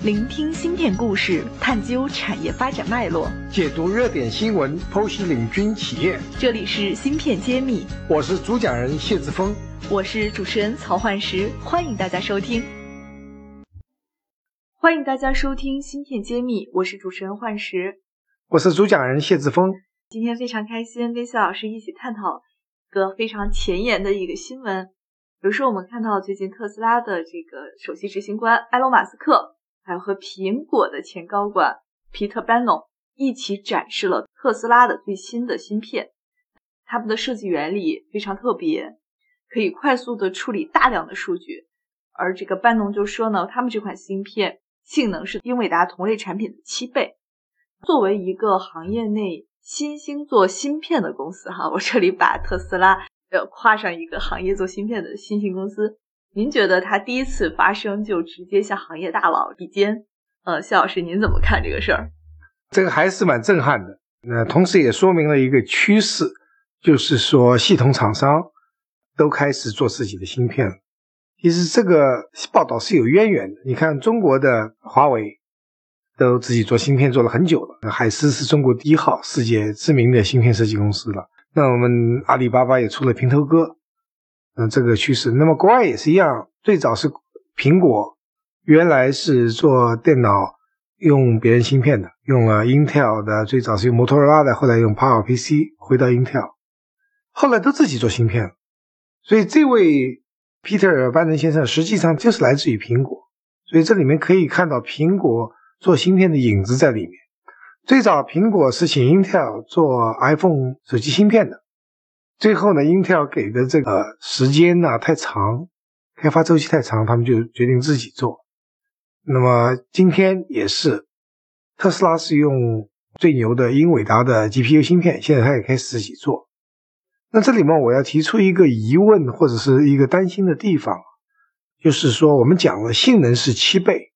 聆听芯片故事，探究产业发展脉络，解读热点新闻，剖析领军企业。这里是芯片揭秘，我是主讲人谢志峰，我是主持人曹焕石，欢迎大家收听。欢迎大家收听芯片揭秘，我是主持人焕石，我是主讲人谢志峰。今天非常开心，跟谢老师一起探讨一个非常前沿的一个新闻。比如说，我们看到最近特斯拉的这个首席执行官埃隆·马斯克。还和苹果的前高管皮特·班农一起展示了特斯拉的最新的芯片，他们的设计原理非常特别，可以快速的处理大量的数据。而这个班农就说呢，他们这款芯片性能是英伟达同类产品的七倍。作为一个行业内新兴做芯片的公司，哈，我这里把特斯拉呃跨上一个行业做芯片的新兴公司。您觉得他第一次发生就直接向行业大佬比肩？呃，谢老师您怎么看这个事儿？这个还是蛮震撼的。那同时也说明了一个趋势，就是说系统厂商都开始做自己的芯片了。其实这个报道是有渊源的。你看中国的华为都自己做芯片做了很久了，海思是中国第一号世界知名的芯片设计公司了。那我们阿里巴巴也出了平头哥。嗯，这个趋势，那么国外也是一样。最早是苹果，原来是做电脑用别人芯片的，用了 Intel 的，最早是用摩托罗拉的，后来用 PowerPC 回到 Intel，后来都自己做芯片了。所以这位 Peter 班农先生实际上就是来自于苹果，所以这里面可以看到苹果做芯片的影子在里面。最早苹果是请 Intel 做 iPhone 手机芯片的。最后呢，Intel 给的这个时间呢太长，开发周期太长，他们就决定自己做。那么今天也是，特斯拉是用最牛的英伟达的 GPU 芯片，现在他也开始自己做。那这里面我要提出一个疑问或者是一个担心的地方，就是说我们讲了性能是七倍，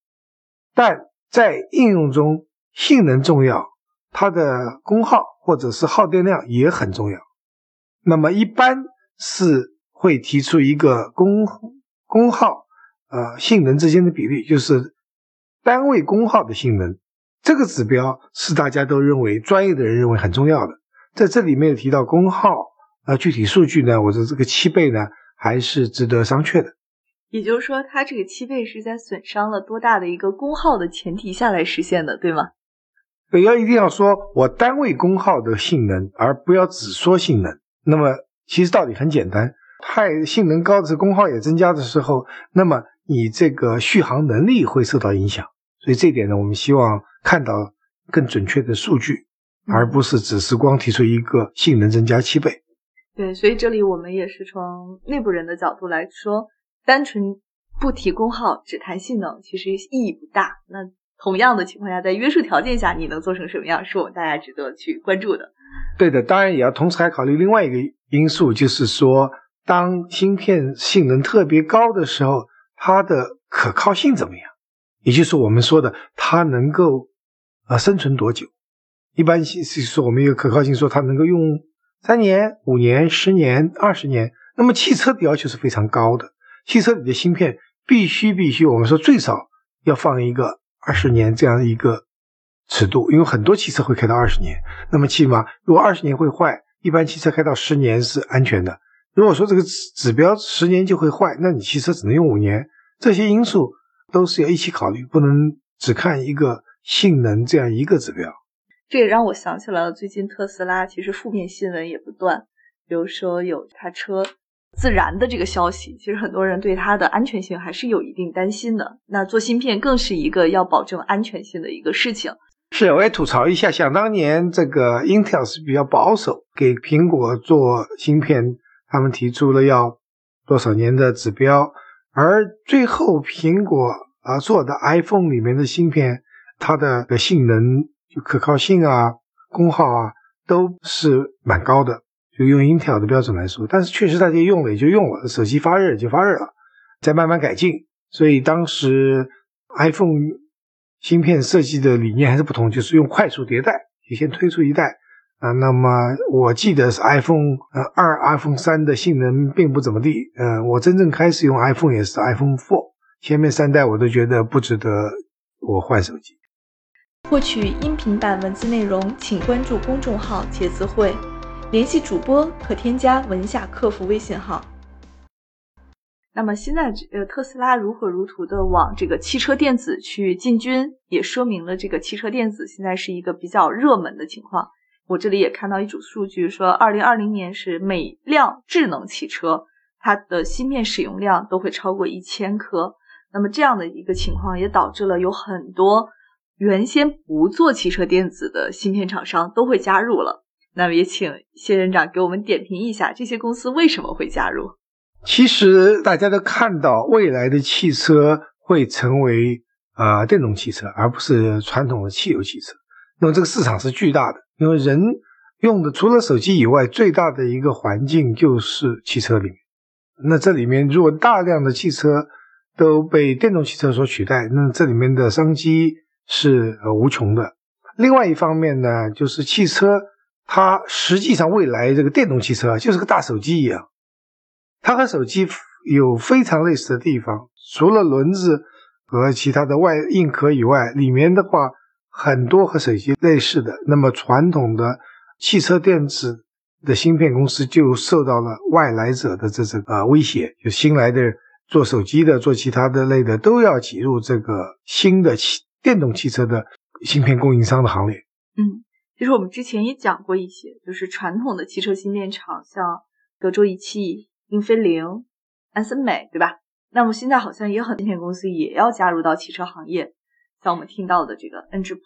但在应用中性能重要，它的功耗或者是耗电量也很重要。那么一般是会提出一个功功耗呃性能之间的比率，就是单位功耗的性能，这个指标是大家都认为专业的人认为很重要的。在这里面提到功耗呃，具体数据呢，我的这个七倍呢还是值得商榷的。也就是说，它这个七倍是在损伤了多大的一个功耗的前提下来实现的，对吗？对，要一定要说我单位功耗的性能，而不要只说性能。那么其实道理很简单，太性能高的是功耗也增加的时候，那么你这个续航能力会受到影响。所以这一点呢，我们希望看到更准确的数据，而不是只是光提出一个性能增加七倍。对，所以这里我们也是从内部人的角度来说，单纯不提功耗只谈性能，其实意义不大。那同样的情况下，在约束条件下，你能做成什么样，是我们大家值得去关注的。对的，当然也要同时还考虑另外一个因素，就是说，当芯片性能特别高的时候，它的可靠性怎么样？也就是我们说的，它能够啊生存多久？一般是说我们一个可靠性，说它能够用三年、五年、十年、二十年。那么汽车的要求是非常高的，汽车里的芯片必须必须，我们说最少要放一个二十年这样一个。尺度，因为很多汽车会开到二十年，那么起码如果二十年会坏，一般汽车开到十年是安全的。如果说这个指指标十年就会坏，那你汽车只能用五年。这些因素都是要一起考虑，不能只看一个性能这样一个指标。这也让我想起来了最近特斯拉其实负面新闻也不断，比如说有它车自燃的这个消息，其实很多人对它的安全性还是有一定担心的。那做芯片更是一个要保证安全性的一个事情。是，我也吐槽一下，想当年这个 Intel 是比较保守，给苹果做芯片，他们提出了要多少年的指标，而最后苹果啊做的 iPhone 里面的芯片，它的性能、可靠性啊、功耗啊都是蛮高的，就用 Intel 的标准来说，但是确实大家用了也就用了，手机发热也就发热了，再慢慢改进，所以当时 iPhone。芯片设计的理念还是不同，就是用快速迭代，就先推出一代啊。那么我记得是 iPhone 呃二、iPhone 三的性能并不怎么地。嗯，我真正开始用 iPhone 也是 iPhone Four，前面三代我都觉得不值得我换手机。获取音频版文字内容，请关注公众号“茄子会”，联系主播可添加文夏客服微信号。那么现在，呃，特斯拉如火如荼的往这个汽车电子去进军，也说明了这个汽车电子现在是一个比较热门的情况。我这里也看到一组数据，说二零二零年是每辆智能汽车它的芯片使用量都会超过一千颗。那么这样的一个情况也导致了有很多原先不做汽车电子的芯片厂商都会加入了。那么也请谢院长给我们点评一下这些公司为什么会加入。其实大家都看到，未来的汽车会成为啊电动汽车，而不是传统的汽油汽车。那么这个市场是巨大的，因为人用的除了手机以外，最大的一个环境就是汽车里面。那这里面如果大量的汽车都被电动汽车所取代，那这里面的商机是呃无穷的。另外一方面呢，就是汽车它实际上未来这个电动汽车就是个大手机一样。它和手机有非常类似的地方，除了轮子和其他的外硬壳以外，里面的话很多和手机类似的。那么传统的汽车电子的芯片公司就受到了外来者的这种呃威胁，就新来的做手机的、做其他的类的都要挤入这个新的汽电动汽车的芯片供应商的行列。嗯，其实我们之前也讲过一些，就是传统的汽车芯片厂，像德州仪器。英飞凌、安森美，对吧？那么现在好像也很芯片公司也要加入到汽车行业，像我们听到的这个恩智浦，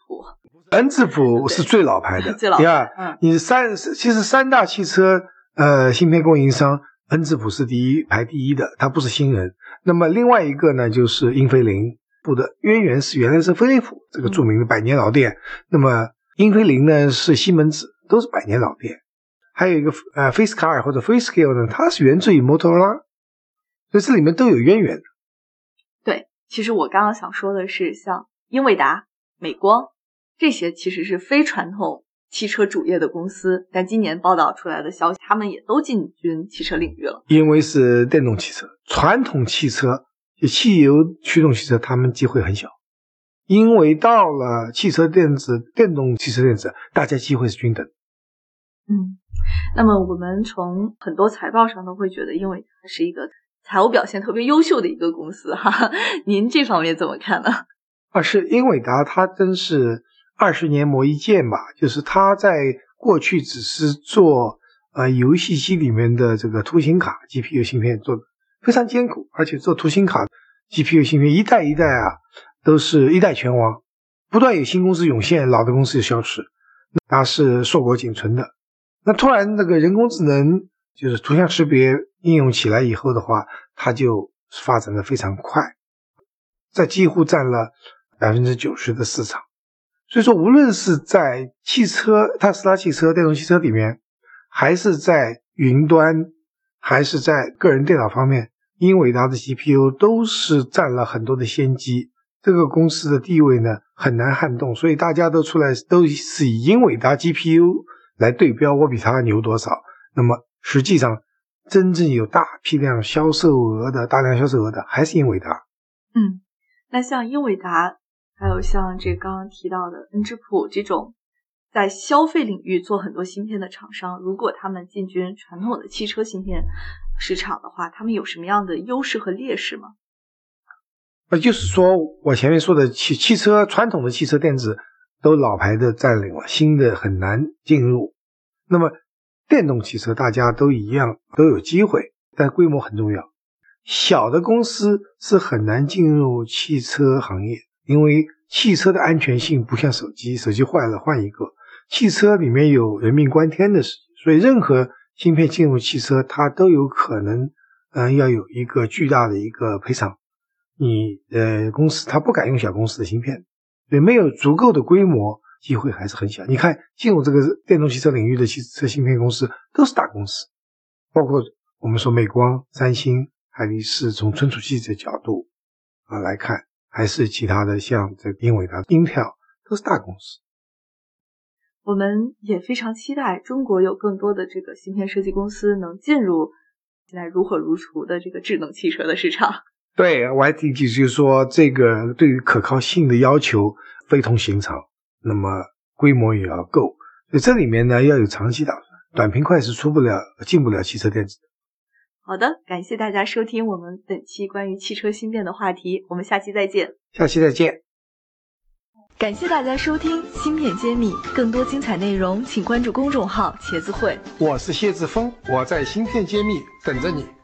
恩智浦是最老牌的，最老。第二，嗯，你三其实三大汽车呃芯片供应商，恩智浦是第一排第一的，它不是新人。那么另外一个呢，就是英飞凌，不的渊源是原来是飞利浦这个著名的百年老店。那么英飞凌呢是西门子，都是百年老店。还有一个呃，Face Car 或者 Face Scale 呢，它是源自于摩托罗拉，所以这里面都有渊源。对，其实我刚刚想说的是，像英伟达、美光这些其实是非传统汽车主业的公司，但今年报道出来的消息，他们也都进军汽车领域了。因为是电动汽车，传统汽车就汽油驱动汽车，他们机会很小。因为到了汽车电子、电动汽车电子，大家机会是均等。嗯。那么我们从很多财报上都会觉得，因为它是一个财务表现特别优秀的一个公司哈。您这方面怎么看呢？啊，是英伟达，它真是二十年磨一剑吧？就是它在过去只是做呃游戏机里面的这个图形卡 GPU 芯片，做的非常艰苦，而且做图形卡 GPU 芯片一代一代啊，都是一代拳王，不断有新公司涌现，老的公司消失，它是硕果仅存的。那突然，那个人工智能就是图像识别应用起来以后的话，它就发展的非常快，在几乎占了百分之九十的市场。所以说，无论是在汽车、特斯拉汽车、电动汽车里面，还是在云端，还是在个人电脑方面，英伟达的 GPU 都是占了很多的先机。这个公司的地位呢，很难撼动，所以大家都出来都是以英伟达 GPU。来对标我比他牛多少？那么实际上，真正有大批量销售额的、大量销售额的还是英伟达。嗯，那像英伟达，还有像这刚刚提到的恩智浦这种在消费领域做很多芯片的厂商，如果他们进军传统的汽车芯片市场的话，他们有什么样的优势和劣势吗？呃，就是说我前面说的汽汽车传统的汽车电子。都老牌的占领了，新的很难进入。那么电动汽车大家都一样都有机会，但规模很重要。小的公司是很难进入汽车行业，因为汽车的安全性不像手机，手机坏了换一个。汽车里面有人命关天的事情，所以任何芯片进入汽车，它都有可能，嗯，要有一个巨大的一个赔偿。你呃公司它不敢用小公司的芯片。对，没有足够的规模，机会还是很小。你看，进入这个电动汽车领域的汽车芯片公司都是大公司，包括我们说美光、三星、海力士，从存储器的角度啊来看，还是其他的像这个英伟达、Intel 都是大公司。我们也非常期待中国有更多的这个芯片设计公司能进入现在如火如荼的这个智能汽车的市场。对，我还提及就是说，这个对于可靠性的要求非同寻常，那么规模也要够。所以这里面呢要有长期打算，短平快是出不了、进不了汽车电子的。好的，感谢大家收听我们本期关于汽车芯片的话题，我们下期再见。下期再见。感谢大家收听《芯片揭秘》，更多精彩内容请关注公众号“茄子会”。我是谢志峰，我在芯片揭秘等着你。